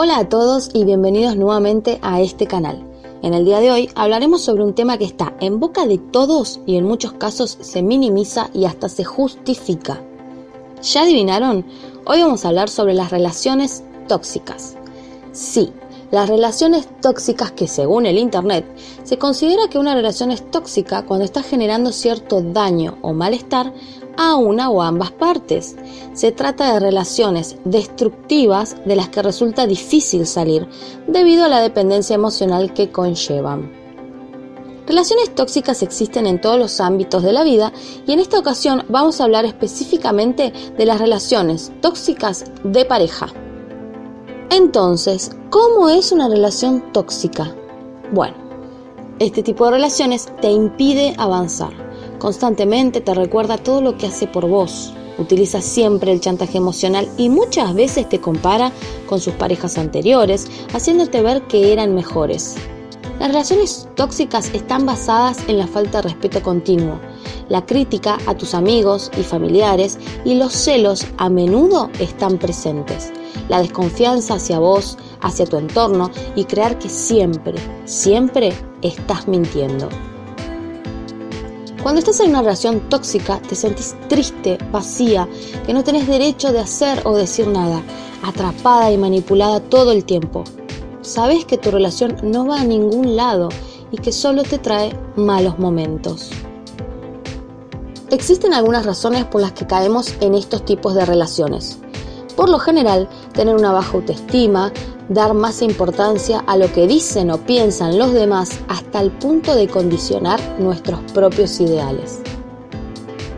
Hola a todos y bienvenidos nuevamente a este canal. En el día de hoy hablaremos sobre un tema que está en boca de todos y en muchos casos se minimiza y hasta se justifica. ¿Ya adivinaron? Hoy vamos a hablar sobre las relaciones tóxicas. Sí, las relaciones tóxicas que según el Internet se considera que una relación es tóxica cuando está generando cierto daño o malestar a una o ambas partes. Se trata de relaciones destructivas de las que resulta difícil salir debido a la dependencia emocional que conllevan. Relaciones tóxicas existen en todos los ámbitos de la vida y en esta ocasión vamos a hablar específicamente de las relaciones tóxicas de pareja. Entonces, ¿cómo es una relación tóxica? Bueno, este tipo de relaciones te impide avanzar. Constantemente te recuerda todo lo que hace por vos. Utiliza siempre el chantaje emocional y muchas veces te compara con sus parejas anteriores, haciéndote ver que eran mejores. Las relaciones tóxicas están basadas en la falta de respeto continuo, la crítica a tus amigos y familiares y los celos a menudo están presentes la desconfianza hacia vos, hacia tu entorno y creer que siempre, siempre estás mintiendo. Cuando estás en una relación tóxica, te sentís triste, vacía, que no tenés derecho de hacer o decir nada, atrapada y manipulada todo el tiempo. Sabes que tu relación no va a ningún lado y que solo te trae malos momentos. Existen algunas razones por las que caemos en estos tipos de relaciones. Por lo general, tener una baja autoestima, dar más importancia a lo que dicen o piensan los demás hasta el punto de condicionar nuestros propios ideales.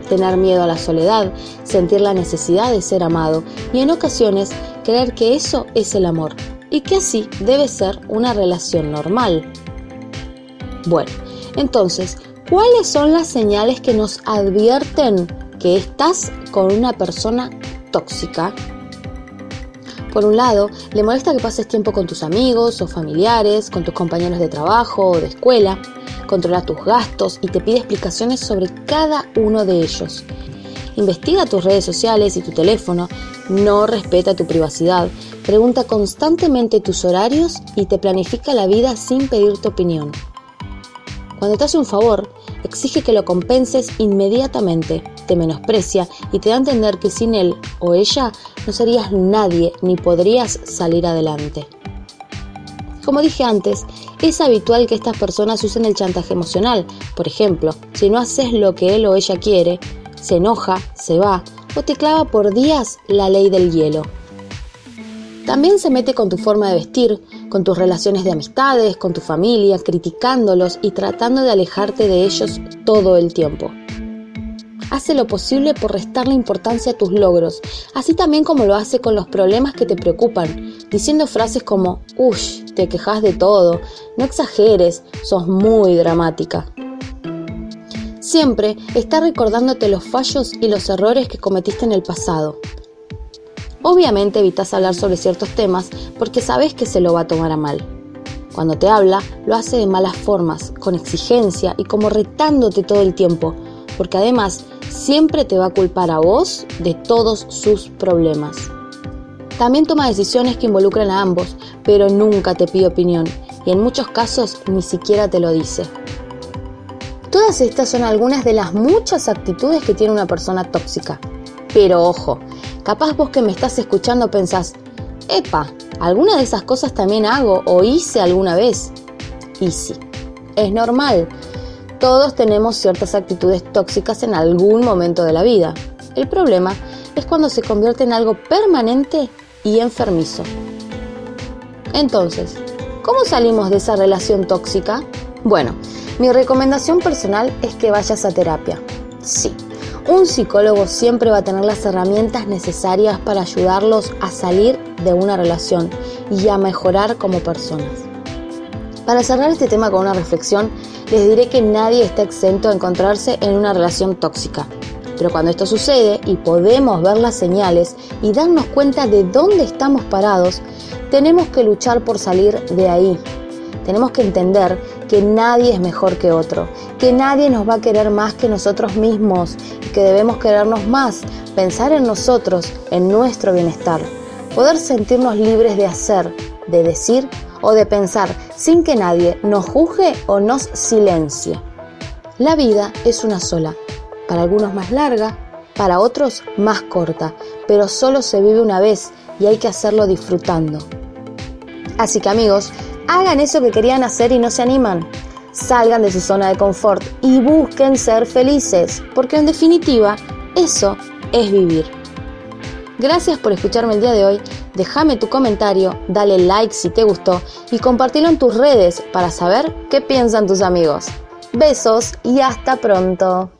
Tener miedo a la soledad, sentir la necesidad de ser amado y en ocasiones creer que eso es el amor y que así debe ser una relación normal. Bueno, entonces, ¿cuáles son las señales que nos advierten que estás con una persona tóxica? Por un lado, le molesta que pases tiempo con tus amigos o familiares, con tus compañeros de trabajo o de escuela, controla tus gastos y te pide explicaciones sobre cada uno de ellos. Investiga tus redes sociales y tu teléfono, no respeta tu privacidad, pregunta constantemente tus horarios y te planifica la vida sin pedir tu opinión. Cuando te hace un favor, exige que lo compenses inmediatamente, te menosprecia y te da a entender que sin él o ella no serías nadie ni podrías salir adelante. Como dije antes, es habitual que estas personas usen el chantaje emocional. Por ejemplo, si no haces lo que él o ella quiere, se enoja, se va o te clava por días la ley del hielo. También se mete con tu forma de vestir, con tus relaciones de amistades, con tu familia, criticándolos y tratando de alejarte de ellos todo el tiempo. Hace lo posible por restarle importancia a tus logros, así también como lo hace con los problemas que te preocupan, diciendo frases como, uff, te quejas de todo, no exageres, sos muy dramática. Siempre está recordándote los fallos y los errores que cometiste en el pasado, Obviamente evitas hablar sobre ciertos temas porque sabes que se lo va a tomar a mal. Cuando te habla, lo hace de malas formas, con exigencia y como retándote todo el tiempo, porque además siempre te va a culpar a vos de todos sus problemas. También toma decisiones que involucran a ambos, pero nunca te pide opinión y en muchos casos ni siquiera te lo dice. Todas estas son algunas de las muchas actitudes que tiene una persona tóxica. Pero ojo, Capaz vos que me estás escuchando pensás, epa, ¿alguna de esas cosas también hago o hice alguna vez? Y sí, es normal. Todos tenemos ciertas actitudes tóxicas en algún momento de la vida. El problema es cuando se convierte en algo permanente y enfermizo. Entonces, ¿cómo salimos de esa relación tóxica? Bueno, mi recomendación personal es que vayas a terapia. Sí, un psicólogo siempre va a tener las herramientas necesarias para ayudarlos a salir de una relación y a mejorar como personas. Para cerrar este tema con una reflexión, les diré que nadie está exento de encontrarse en una relación tóxica. Pero cuando esto sucede y podemos ver las señales y darnos cuenta de dónde estamos parados, tenemos que luchar por salir de ahí. Tenemos que entender que nadie es mejor que otro, que nadie nos va a querer más que nosotros mismos que debemos querernos más, pensar en nosotros, en nuestro bienestar, poder sentirnos libres de hacer, de decir o de pensar sin que nadie nos juzgue o nos silencie. La vida es una sola, para algunos más larga, para otros más corta, pero solo se vive una vez y hay que hacerlo disfrutando. Así que amigos, hagan eso que querían hacer y no se animan. Salgan de su zona de confort y busquen ser felices, porque en definitiva eso es vivir. Gracias por escucharme el día de hoy. Déjame tu comentario, dale like si te gustó y compartilo en tus redes para saber qué piensan tus amigos. Besos y hasta pronto.